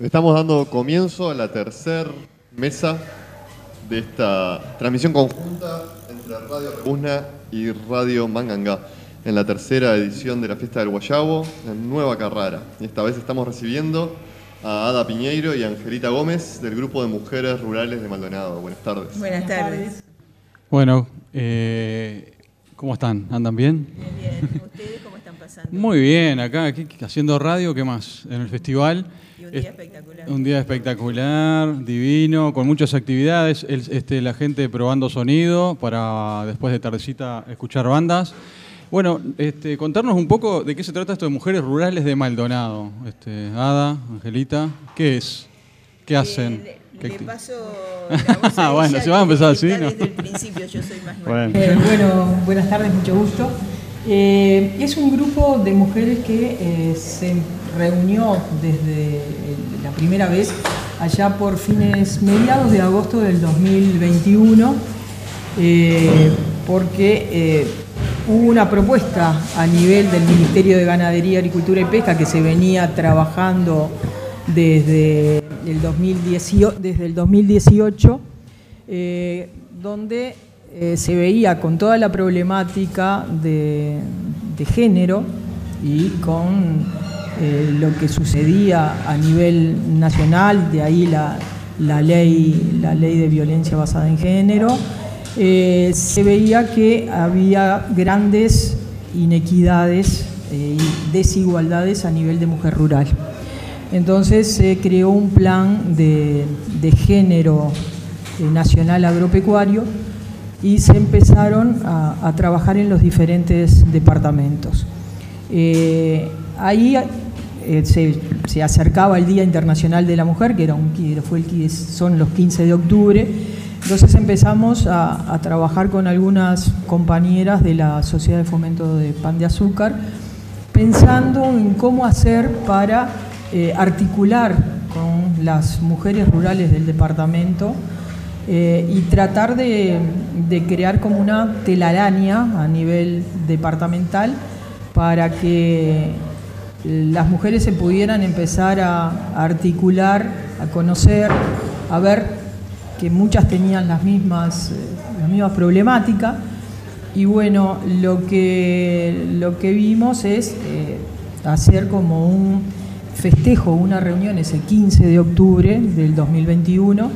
Estamos dando comienzo a la tercera mesa de esta transmisión conjunta entre Radio Rebuzna y Radio Manganga en la tercera edición de la Fiesta del Guayabo en Nueva Carrara. Y esta vez estamos recibiendo a Ada Piñeiro y a Angelita Gómez del Grupo de Mujeres Rurales de Maldonado. Buenas tardes. Buenas tardes. Bueno, eh, ¿cómo están? ¿Andan bien? Bien, bien. ¿Ustedes cómo están pasando? Muy bien, acá aquí, haciendo radio, ¿qué más? En el festival. Y un día espectacular. Un día espectacular, divino, con muchas actividades. El- este, la gente probando sonido para después de tardecita escuchar bandas. Bueno, este, contarnos un poco de qué se trata esto de Mujeres Rurales de Maldonado. Este, Ada, Angelita, ¿qué es? ¿Qué hacen? Eh, ¿Qué le, le paso la voz a Bueno, ella, si va a empezar así, ¿no? Desde el principio yo soy más nueva. Bueno. Eh, bueno, buenas tardes, mucho gusto. Eh, es un grupo de mujeres que eh, se reunió desde el- la primera vez allá por fines mediados de agosto del 2021, eh, porque eh, hubo una propuesta a nivel del Ministerio de Ganadería, Agricultura y Pesca que se venía trabajando desde el 2018, desde el 2018 eh, donde eh, se veía con toda la problemática de género y con eh, lo que sucedía a nivel nacional, de ahí la, la ley, la ley de violencia basada en género, eh, se veía que había grandes inequidades eh, y desigualdades a nivel de mujer rural. Entonces se creó un plan de, de género nacional agropecuario y se empezaron a, trabajar en los diferentes departamentos. Ahí eh, se, acercaba el Día Internacional de la Mujer, que era un, fue el, son los 15 de octubre, entonces empezamos a, trabajar con algunas compañeras de la Sociedad de Fomento de Pan de Azúcar, pensando en cómo hacer para eh, articular con las mujeres rurales del departamento eh, y tratar de crear como una telaraña a nivel departamental para que las mujeres se pudieran empezar a, articular, a conocer, a ver que muchas tenían las mismas, eh, las mismas problemáticas. Y bueno, lo que, lo que vimos es eh, hacer como un festejo, una reunión ese 15 de octubre del 2021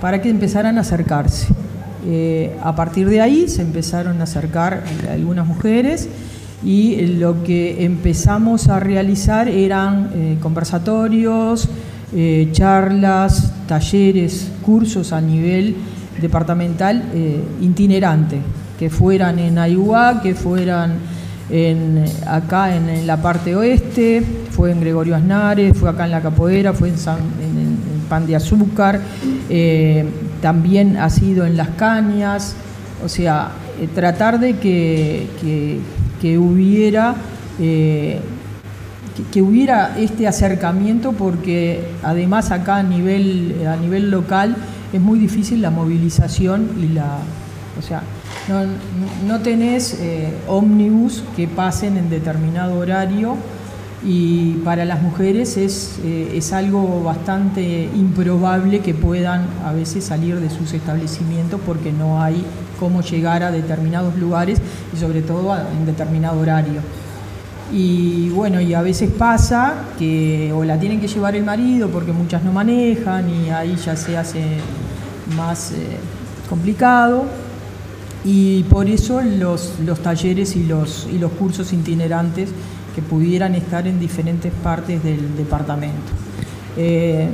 para que empezaran a acercarse. Eh, a partir de ahí se empezaron a acercar algunas mujeres y lo que empezamos a realizar eran eh, conversatorios, eh, charlas, talleres, cursos a nivel departamental eh, itinerante, que fueran en Ayuá, que fueran acá en, la parte oeste, fue en Gregorio Aznares, fue acá en La Capoeira, fue en, San- Pan de Azúcar, eh, también ha sido en Las Cañas, o sea, tratar de que- que hubiera... eh, que, hubiera este acercamiento porque además acá a nivel, a nivel local es muy difícil la movilización y la... O sea, no, no tenés eh, ómnibus que pasen en determinado horario y para las mujeres es, eh, es algo bastante improbable que puedan a veces salir de sus establecimientos porque no hay cómo llegar a determinados lugares y sobre todo en determinado horario. Y bueno, y a veces pasa que o la tienen que llevar el marido porque muchas no manejan y ahí ya se hace más eh, complicado. Y por eso los, los talleres y los, y los cursos itinerantes que pudieran estar en diferentes partes del departamento. Eh,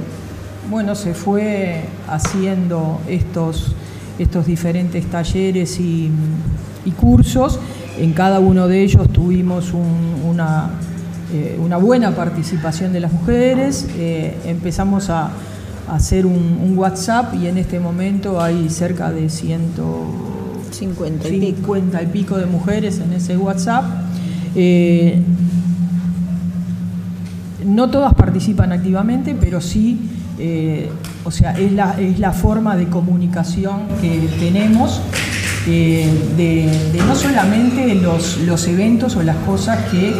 bueno, se fue haciendo estos, estos diferentes talleres y, y cursos. En cada uno de ellos tuvimos un- una, eh, una buena participación de las mujeres. Eh, empezamos a, a hacer un, un WhatsApp y en este momento hay cerca de 50 y pico. 150 y pico de mujeres en ese WhatsApp. Eh, no todas participan activamente, pero sí, o sea, es la, es la forma de comunicación que tenemos eh, de, no solamente los, los eventos o las cosas que, eh,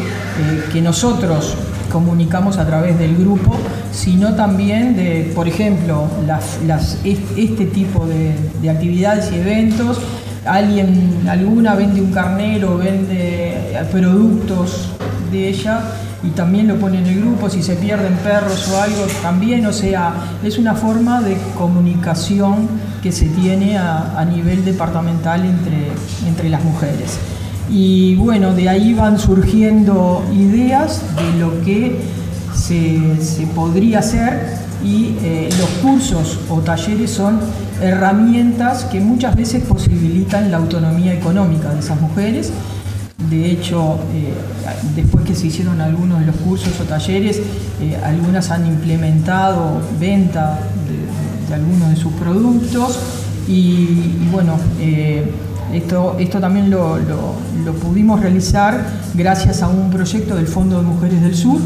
que nosotros comunicamos a través del grupo, sino también de, por ejemplo, este tipo de, de actividades y eventos. Alguien, alguna vende un carnero, vende productos de ella y también lo pone en el grupo, si se pierden perros o algo, también, o sea, es una forma de comunicación que se tiene a, nivel departamental entre, entre las mujeres. Y bueno, de ahí van surgiendo ideas de lo que se, podría hacer y eh, los cursos o talleres son herramientas que muchas veces posibilitan la autonomía económica de esas mujeres. De hecho, eh, después que se hicieron algunos de los cursos o talleres, eh, algunas han implementado venta de, algunos de sus productos y, bueno, esto, esto también lo, lo pudimos realizar gracias a un proyecto del Fondo de Mujeres del Sur,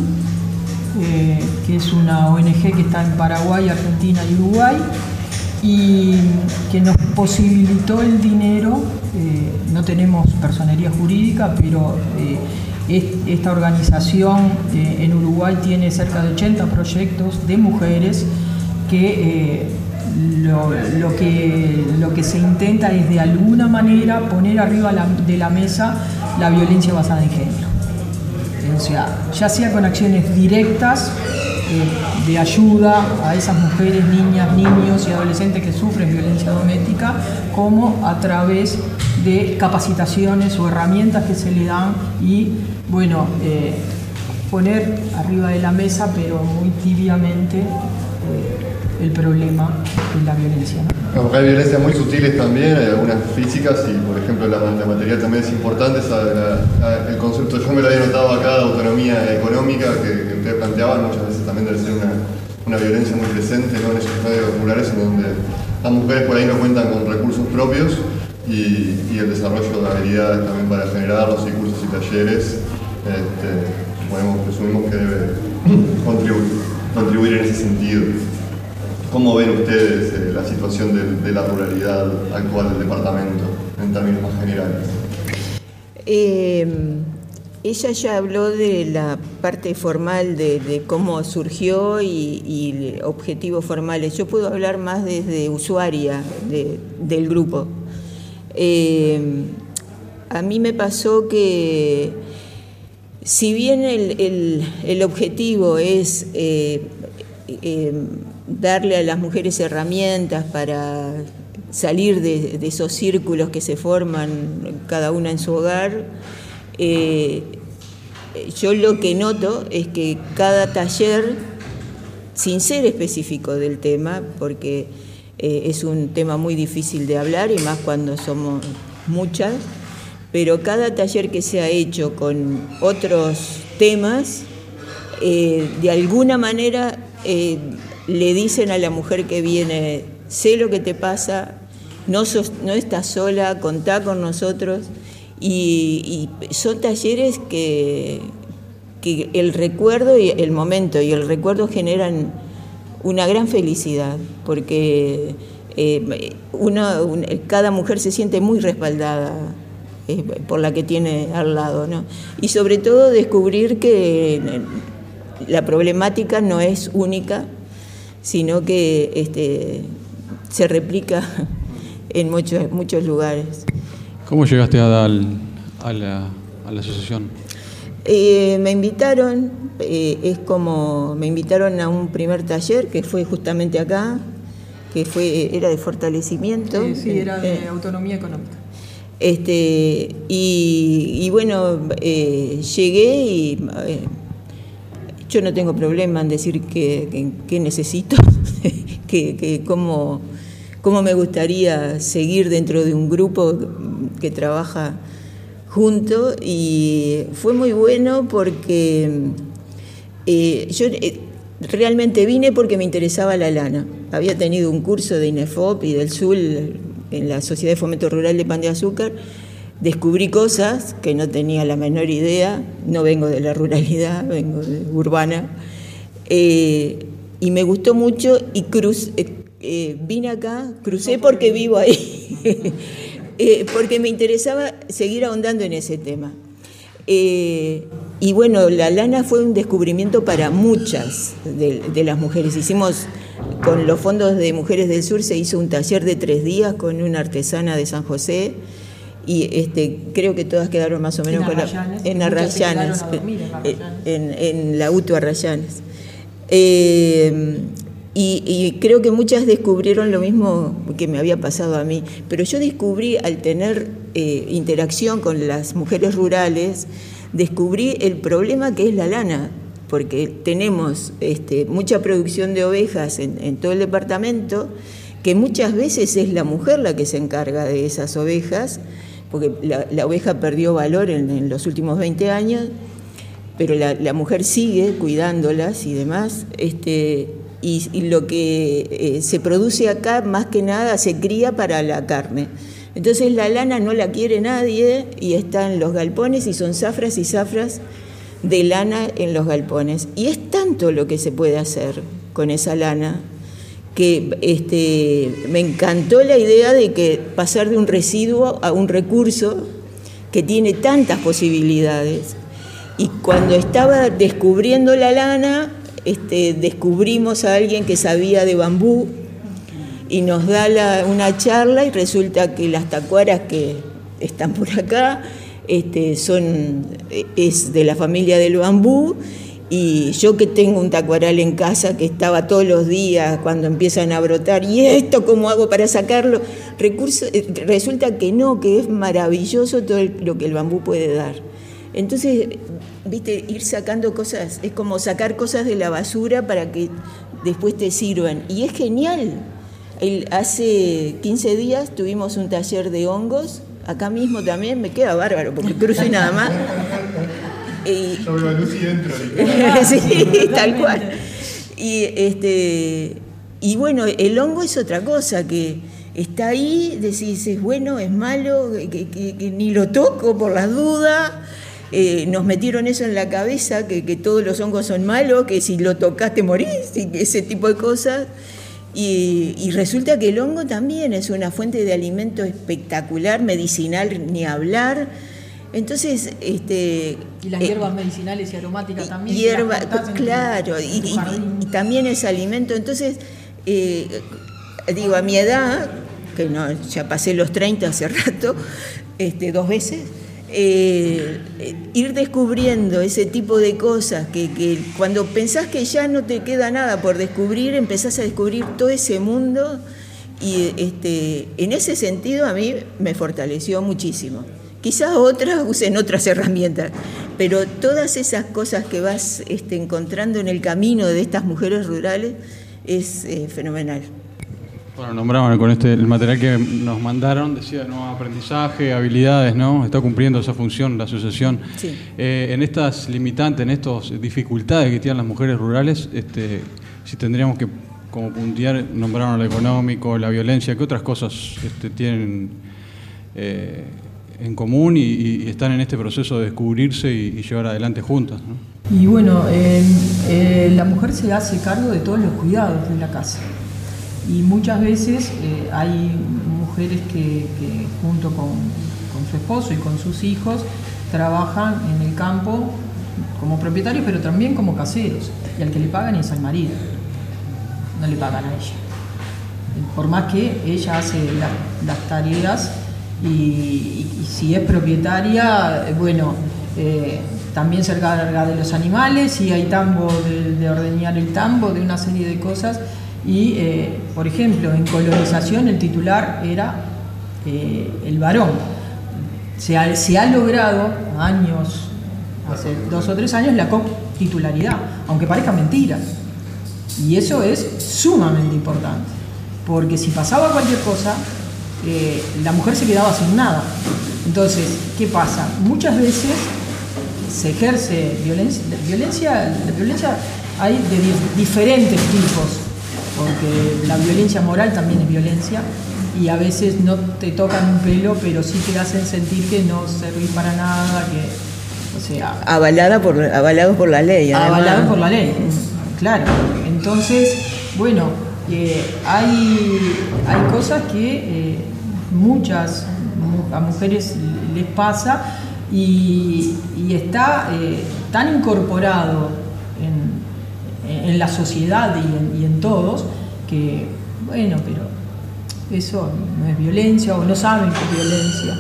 eh, que es una ONG que está en Paraguay, Argentina y Uruguay, y que nos posibilitó el dinero. Eh, no tenemos personería jurídica, pero eh, esta organización en Uruguay tiene cerca de 80 proyectos de mujeres que lo, que, lo que se intenta es de alguna manera poner arriba de la mesa la violencia basada en género o sea, ya sea con acciones directas eh, de ayuda a esas mujeres, niñas, niños y adolescentes que sufren violencia doméstica, como a través de capacitaciones o herramientas que se le dan y, bueno, eh, poner arriba de la mesa, pero muy tibiamente, el problema de la violencia hay violencias muy sutiles también, hay algunas físicas y por ejemplo la, material también es importante, el concepto, yo me lo había notado acá, de autonomía económica que, que ustedes planteaban, muchas veces también debe ser una, una violencia muy presente en esos medios rurales en donde las mujeres por ahí no cuentan con recursos propios y, y el desarrollo de habilidades también para generarlos y cursos y talleres, este, podemos, presumimos que debe contribuir, contribuir en ese sentido. ¿Cómo ven ustedes eh, la situación de, la ruralidad actual del departamento en términos más generales? Em, ella ya habló de la parte formal de, cómo surgió y, objetivos formales. Yo puedo hablar más desde usuaria del grupo. Em, a mí me pasó que si bien el, objetivo es eh, darle a las mujeres herramientas para salir de, esos círculos que se forman cada una en su hogar. Eh, yo lo que noto es que cada taller, sin ser específico del tema, porque eh, es un tema muy difícil de hablar y más cuando somos muchas, pero cada taller que se ha hecho con otros temas, eh, de alguna manera le dicen a la mujer que viene, sé lo que te pasa, no, no estás sola, contá con nosotros. Y, son talleres que, que el recuerdo y el momento y el recuerdo generan una gran felicidad, porque eh, cada mujer se siente muy respaldada eh, por la que tiene al lado, ¿no? Y sobre todo descubrir que la problemática no es única, sino que este, se replica en muchos, muchos lugares. ¿Cómo llegaste a, dar a, la, asociación? Eh, me invitaron, eh, es como, me invitaron a un primer taller que fue justamente acá, que fue, era de fortalecimiento. Sí, era de eh, autonomía económica. Este, y, bueno, llegué y yo no tengo problema en decir que, necesito, que, cómo, me gustaría seguir dentro de un grupo que trabaja junto y fue muy bueno porque eh, yo eh, realmente vine porque me interesaba la lana. Había tenido un curso de INEFOP y del SUL en la Sociedad de Fomento Rural de Pan de Azúcar descubrí cosas que no tenía la menor idea, no vengo de la ruralidad, vengo de urbana, eh, y me gustó mucho y cruz, eh, eh, vine acá, crucé porque vivo ahí, porque me interesaba seguir ahondando en ese tema. y bueno, la lana fue un descubrimiento para muchas de, las mujeres. Hicimos, con los fondos de Mujeres del Sur, se hizo un taller de tres días con una artesana de San José y este, creo que todas quedaron más o menos en Arrayanes, en, en, la UTU Arrayanes. Eh, y, creo que muchas descubrieron lo mismo que me había pasado a mí, pero yo descubrí al tener eh, interacción con las mujeres rurales, descubrí el problema que es la lana, porque tenemos este, mucha producción de ovejas en, todo el departamento, que muchas veces es la mujer la que se encarga de esas ovejas, porque la, oveja perdió valor en, los últimos 20 años, pero la, mujer sigue cuidándolas y demás. Este, y, lo que eh, se produce acá, más que nada, se cría para la carne. Entonces la lana no la quiere nadie y están los galpones y son zafras y zafras de lana en los galpones. Y es tanto lo que se puede hacer con esa lana que este, me encantó la idea de que pasar de un residuo a un recurso que tiene tantas posibilidades. Y cuando estaba descubriendo la lana, este, descubrimos a alguien que sabía de bambú y nos da una charla y resulta que las tacuaras que están por acá este, son, es de la familia del bambú y yo que tengo un tacuaral en casa que estaba todos los días cuando empiezan a brotar, ¿y esto cómo hago para sacarlo? Eh, resulta que no, que es maravilloso todo lo que el bambú puede dar. Entonces, viste, ir sacando cosas, es como sacar cosas de la basura para que después te sirvan. Y es genial, hace 15 días tuvimos un taller de hongos, acá mismo también, me queda bárbaro, porque cruzo nada más. Y, Yo veo a Lucy dentro. sí, tal cual. Y, este, y bueno, el hongo es otra cosa, que está ahí, decís, es bueno, es malo, que, ni lo toco por las dudas. Eh, nos metieron eso en la cabeza, que, que, todos los hongos son malos, que si lo tocas te morís, y ese tipo de cosas. Y, resulta que el hongo también es una fuente de alimento espectacular, medicinal, ni hablar. Entonces, este, y las hierbas eh, medicinales y aromáticas también. Hierba, claro, y, también es alimento. Entonces, eh, digo, a mi edad, que no, ya pasé los 30 hace rato, este, dos veces, eh, ir descubriendo ese tipo de cosas que, cuando pensás que ya no te queda nada por descubrir, empezás a descubrir todo ese mundo y este, en ese sentido a mí me fortaleció muchísimo. Quizás otras usen otras herramientas, pero todas esas cosas que vas este, encontrando en el camino de estas mujeres rurales es eh, fenomenal. Bueno, nombraban con este el material que nos mandaron, decía nuevo aprendizaje, habilidades, ¿no? Está cumpliendo esa función la asociación. Eh, en estas limitantes, en estas dificultades que tienen las mujeres rurales, este, si tendríamos que como puntear, nombraron lo económico, la violencia, ¿qué otras cosas este, tienen eh, en común y, están en este proceso de descubrirse y, llevar adelante juntas? Y bueno, la mujer se hace cargo de todos los cuidados de la casa y muchas veces eh, hay mujeres que, junto con, su esposo y con sus hijos trabajan en el campo como propietarios, pero también como caseros. Y al que le pagan es al marido, no le pagan a ella. Por más que ella hace las tareas y, si es propietaria, bueno, eh, también se encarga de los animales y hay tambo de, de ordeñar el tambo, de una serie de cosas y, eh, por ejemplo, en colonización el titular era eh, el varón. Se ha, se ha, logrado años, hace dos o tres años, la titularidad, aunque parezca mentira. Y eso es sumamente importante, porque si pasaba cualquier cosa, eh, la mujer se quedaba sin nada. Entonces, ¿qué pasa? Muchas veces se ejerce violencia, violencia, la violencia hay de diferentes tipos porque la violencia moral también es violencia y a veces no te tocan un pelo, pero sí te hacen sentir que no servís para nada, que, o sea... Avalada por, avalado por la ley. Avalado por la ley, claro. Entonces, bueno, eh, hay, hay cosas que eh, muchas a mujeres les pasa y, está eh, tan incorporado en, en, la sociedad y en, y en todos que, bueno, pero eso no es violencia o no saben que es violencia.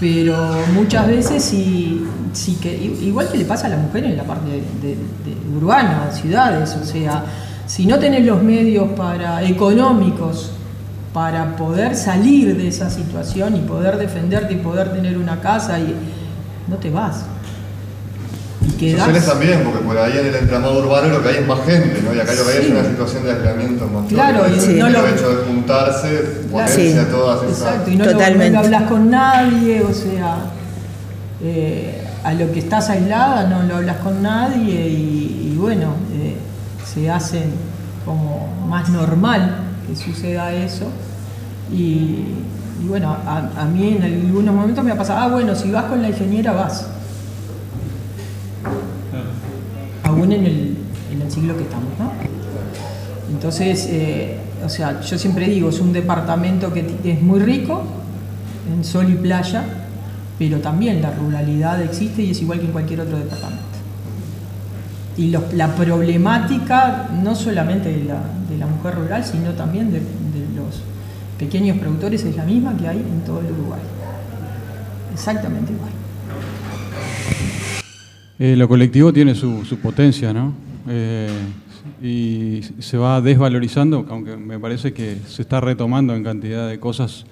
Pero muchas veces sí, que, igual que le pasa a la mujer en la parte de, urbana, ciudades, o sea, si no tenés los medios para económicos para poder salir de esa situación y poder defenderte y poder tener una casa y no te vas. Y Sociales también, porque por ahí en el entramado urbano lo que hay es más gente, ¿no? Y acá lo que hay es una situación de aislamiento más Claro, y no lo... el hecho de juntarse, ponerse a todas esas... Exacto, y no, Lo, hablas con nadie, o sea, eh, a lo que estás aislada no lo hablas con nadie y, bueno, eh, se hace como más normal que suceda eso. Y, bueno, a, a, mí en algunos momentos me ha pasado, ah, bueno, si vas con la ingeniera vas. aún en el, siglo que estamos, ¿no? Entonces, eh, o sea, yo siempre digo, es un departamento que es muy rico en sol y playa, pero también la ruralidad existe y es igual que en cualquier otro departamento. Y la problemática no solamente de la, mujer rural, sino también de, los pequeños productores es la misma que hay en todo el Uruguay. Exactamente igual. Eh, lo colectivo tiene su, potencia, ¿no? Eh, y se va desvalorizando, aunque me parece que se está retomando en cantidad de cosas,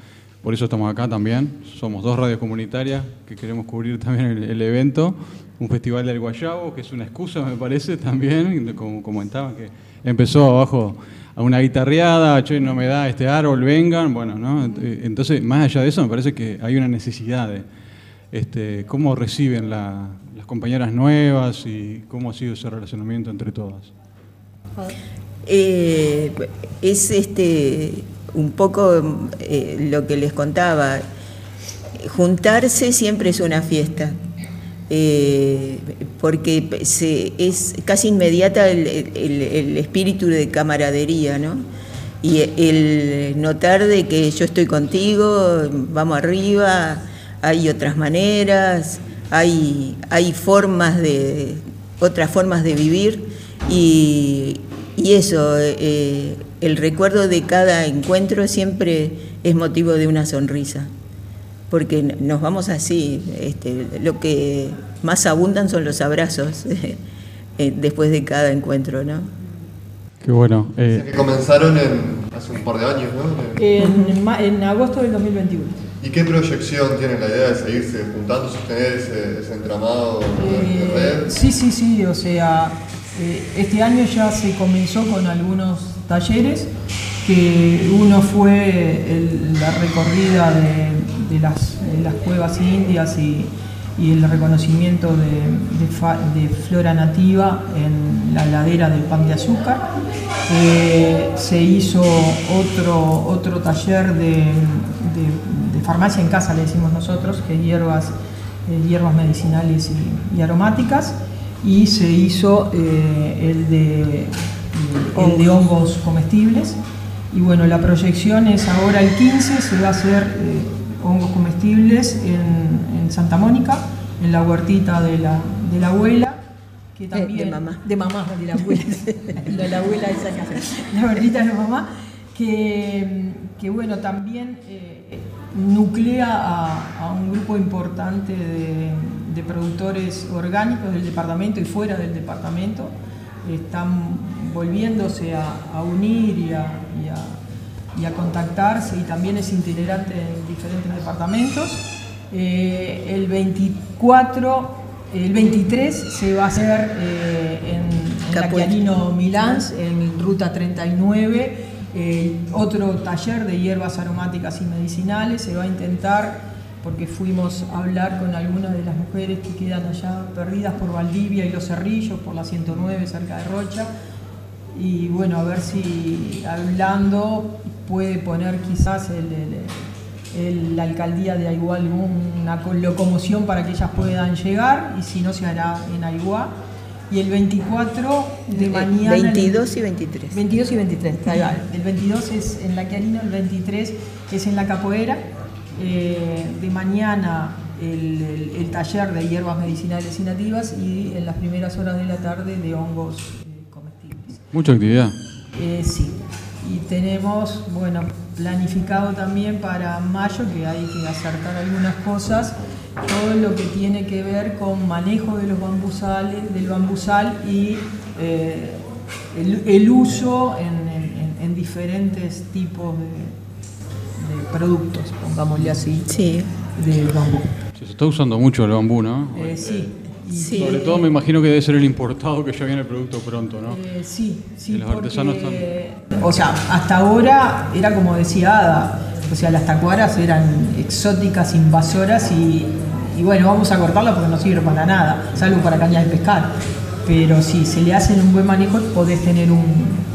por eso estamos acá también. Somos dos radios comunitarias que queremos cubrir también el, evento, un festival del Guayabo, que es una excusa, me parece, también, como comentaba, que empezó abajo a una guitarreada, che, no me da este árbol, vengan, bueno, ¿no? Entonces, más allá de eso, me parece que hay una necesidad de este, cómo reciben la, compañeras nuevas y cómo ha sido ese relacionamiento entre todas? Eh, es este un poco eh, lo que les contaba. Juntarse siempre es una fiesta. Eh, porque es casi inmediata el, espíritu de camaradería, ¿no? Y el notar de que yo estoy contigo, vamos arriba, hay otras maneras, hay, hay formas de, otras formas de vivir y, eso, eh, el recuerdo de cada encuentro siempre es motivo de una sonrisa, porque nos vamos así, este, lo que más abundan son los abrazos eh, después de cada encuentro, ¿no? Qué bueno. Eh. Que comenzaron hace un par de años, ¿no? En, en agosto del 2021. ¿Y qué proyección tiene la idea de seguirse juntando, sostener ese, entramado de, eh, red? Sí, sí, sí, o sea, eh, este año ya se comenzó con algunos talleres, que uno fue la recorrida de, las, cuevas indias y, el reconocimiento de, flora nativa en la ladera del pan de azúcar. Eh, se hizo otro, otro taller de farmacia en casa le decimos nosotros, que hierbas, eh, hierbas medicinales y, aromáticas, y se hizo eh, el, de, el de hongos comestibles. Y bueno, la proyección es ahora el 15, se va a hacer hongos comestibles en, Santa Mónica, en la huertita de la, de la abuela. Que también, de, mamá. De mamá, de la abuela. de la abuela esa casa. La huertita de mamá. Que, que bueno, también nuclea a, un grupo importante de, productores orgánicos del departamento y fuera del departamento. Están volviéndose a, unir y a, contactarse y también es itinerante en diferentes departamentos. Eh, el 24, el 23 se va a hacer eh, en, en Laquianino Milán, en Ruta 39 eh, otro taller de hierbas aromáticas y medicinales se va a intentar, porque fuimos a hablar con algunas de las mujeres que quedan allá perdidas por Valdivia y los Cerrillos, por la 109 cerca de Rocha, y bueno, a ver si hablando puede poner quizás la alcaldía de Aiguá alguna locomoción para que ellas puedan llegar, y si no se hará en Aiguá y el 24 de mañana. 22 y 23. 22 y 23, El 22 es en la Querina, el 23 es en la Capoeira. Eh, de mañana el, el- el taller de hierbas medicinales y nativas y en las primeras horas de la tarde de hongos eh. Mucha actividad. Eh, sí, y tenemos, bueno, planificado también para mayo que hay que acertar algunas cosas, todo lo que tiene que ver con manejo de los bambusales, del bambusal y eh, el, el uso en, en- en- en diferentes tipos de, de productos, pongámosle así, Sí, del bambú. Se está usando mucho el bambú, ¿no? Eh, sí, Sí. Sobre todo me imagino que debe ser el importado que ya viene el producto pronto, ¿no? Eh, sí, sí, Y los porque, artesanos O sea, hasta ahora era como decía Ada, o sea, las tacuaras eran exóticas, invasoras y, y bueno, vamos a cortarla porque no sirve para nada, salvo para cañas de pescar. Pero si se le hacen un buen manejo, podés tener un,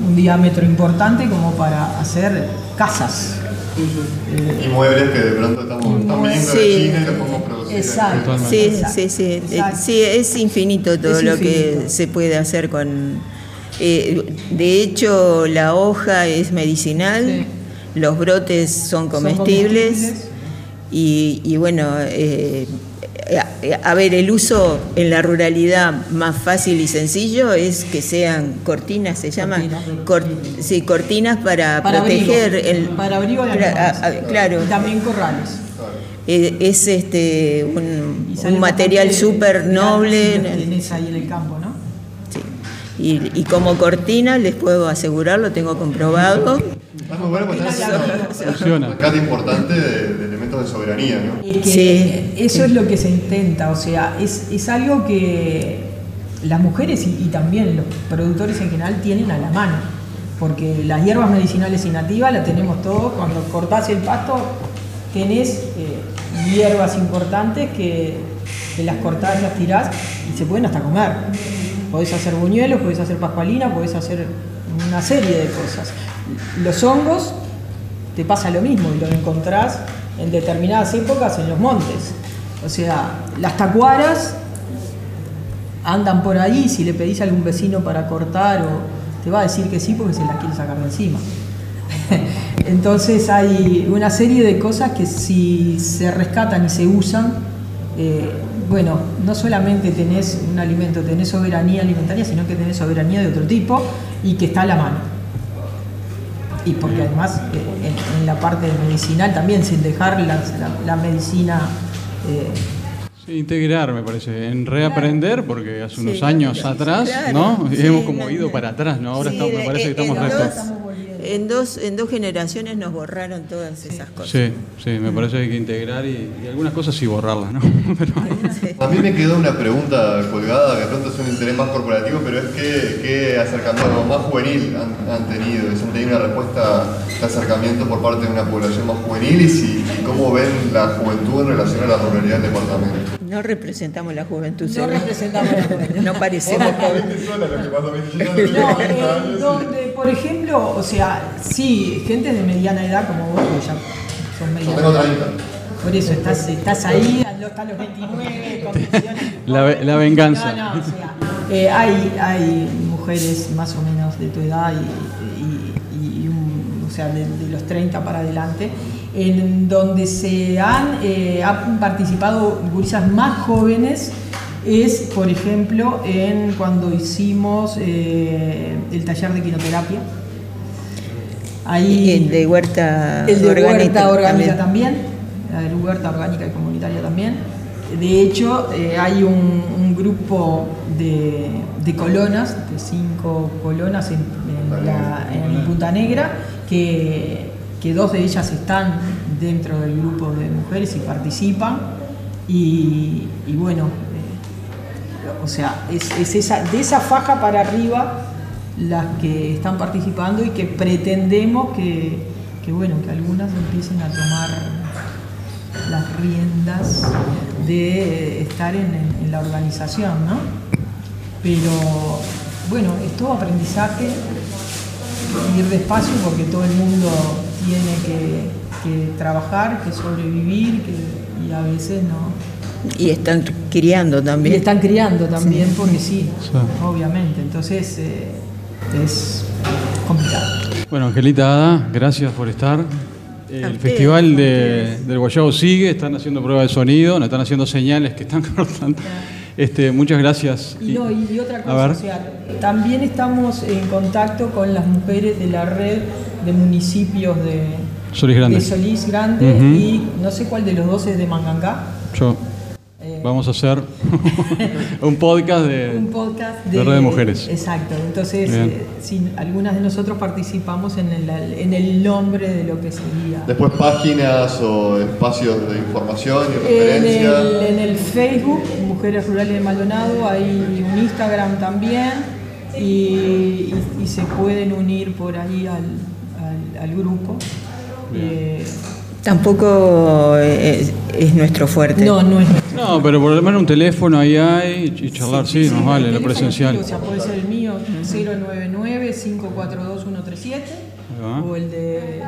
un diámetro importante como para hacer casas. Y muebles que de pronto estamos, están viniendo de Sí. China y Exacto. Sí, Exacto. sí, sí. Eh, Exacto. Sí, es infinito todo Es lo que se puede hacer con... eh, de hecho, la hoja es medicinal, los brotes son comestibles, comestibles. Y, y bueno, eh, a, a ver, el uso en la ruralidad más fácil y sencillo es que sean cortinas, se llaman, Cortinas. Cor- sí, cortinas para, Para proteger abrigo, el... para abrigo de animales. a- a- claro, Y también corrales. Eh, es este un, material súper noble. los tenés ahí en el campo, ¿no? Sí. Y, y como cortina les puedo asegurar, lo tengo comprobado. Está muy bueno haciendo Funciona. un rescate importante de, de elementos de soberanía, ¿no? Que Sí. Eso es lo que se intenta, o sea, es, es algo que las mujeres y, y también los productores en general tienen a la mano, porque las hierbas medicinales y nativas las tenemos todos, cuando cortás el pasto tenés eh, hierbas importantes que, que las cortás, las tirás y se pueden hasta comer. Podés hacer buñuelos, podés hacer pascualina, podés hacer una serie de cosas. Los hongos te pasa lo mismo y lo encontrás en determinadas épocas en los montes. O sea, las tacuaras andan por ahí, si le pedís a algún vecino para cortar o te va a decir que sí porque se las quiere sacar de encima. Entonces hay una serie de cosas que si se rescatan y se usan, eh, bueno, no solamente tenés un alimento, tenés soberanía alimentaria, sino que tenés soberanía de otro tipo y que está a la mano. Y porque además eh, en, en la parte medicinal también, sin dejar la, la- la medicina eh, integrar, me parece, en reaprender, porque hace unos Sí, años claro, atrás, claro, ¿no? sí, hemos como ido para atrás, ¿no? Ahora Sí, estamos, me parece que estamos en dos- En dos, en dos generaciones nos borraron todas esas cosas. Sí, sí, me parece que hay que integrar y, y algunas cosas sí borrarlas, ¿no? Pero, A mí me quedó una pregunta colgada que de pronto es un interés más corporativo, pero es que, qué acercamiento más juvenil han, han tenido, si han tenido una respuesta de acercamiento por parte de una población más juvenil y, si, y cómo ven la juventud en relación a la ruralidad del departamento. No representamos la juventud. No representamos la juventud. No parecemos jóvenes. No, eh, donde, por ejemplo, o sea, sí, gente de mediana edad como vos, que ya son Yo mediana edad. 30. Por eso estás, estás ahí, hasta los 29, condiciones. La la venganza. No, no, o sea, eh, hay, hay mujeres más o menos de tu edad y, y- y un- o sea, de, de los 30 para adelante, en donde se han, eh, han participado gurisas más jóvenes es, por ejemplo, en cuando hicimos eh, el taller de quinoterapia. Ahí, El de huerta el de orgánica huerta orgánica también. también, la de huerta orgánica y comunitaria también. De hecho, eh, hay un, un grupo de, de colonas, de cinco colonas en, en la- en Punta Negra, que, que dos de ellas están dentro del grupo de mujeres y participan. Y, bueno, eh, o sea, es, es esa, de esa faja para arriba las que están participando y que pretendemos que, que, bueno, que algunas empiecen a tomar las riendas de estar en, en- en la organización, ¿no? Pero bueno, es todo aprendizaje, ir despacio porque todo el mundo tiene que, que trabajar, que sobrevivir, que- y a veces no. Y están criando Y también. están criando también, porque sí, Sí. obviamente. Entonces eh, es complicado. bueno, Angelita Ada, gracias por estar. El festival de- del Guayabo sigue, están haciendo pruebas de sonido, nos están haciendo señales que están cortando. Este, muchas gracias. Y, no, y, y otra cosa, o sea, también estamos en contacto con las mujeres de la red de municipios de Solís Grande. de Solís Grande Ujú. y no sé cuál de los dos es de Mangangá. Yo. Eh, Vamos a hacer un podcast de... un podcast de Red de Mujeres. Exacto. Entonces, eh, sí, algunas de nosotros participamos en el, en el nombre de lo que sería. Después páginas o espacios de información y En referencia. el, en el Facebook, Mujeres Rurales de Maldonado, hay un Instagram también y, y- y se pueden unir por ahí al, al- al grupo. Eh, Tampoco es, es nuestro fuerte. no, no es No, pero por lo menos un teléfono ahí hay y charlar, sí, nos vale, lo presencial. O sea, puede ser el mío, 099-542-137 va. o el de...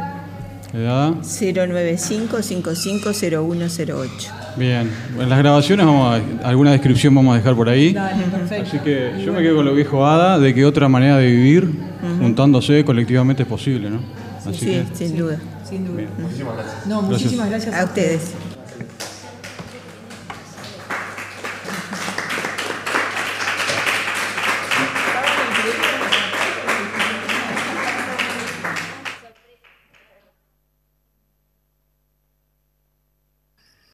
¿Edad? 095-550108. Bien. En las grabaciones vamos a, alguna descripción vamos a dejar por ahí. Dale, perfecto. Así que yo me quedo con lo que dijo Ada, de que otra manera de vivir juntándose colectivamente es posible, ¿no? Así Sí, que sin duda. Sin duda. Muchísimas gracias. No, muchísimas gracias A ustedes.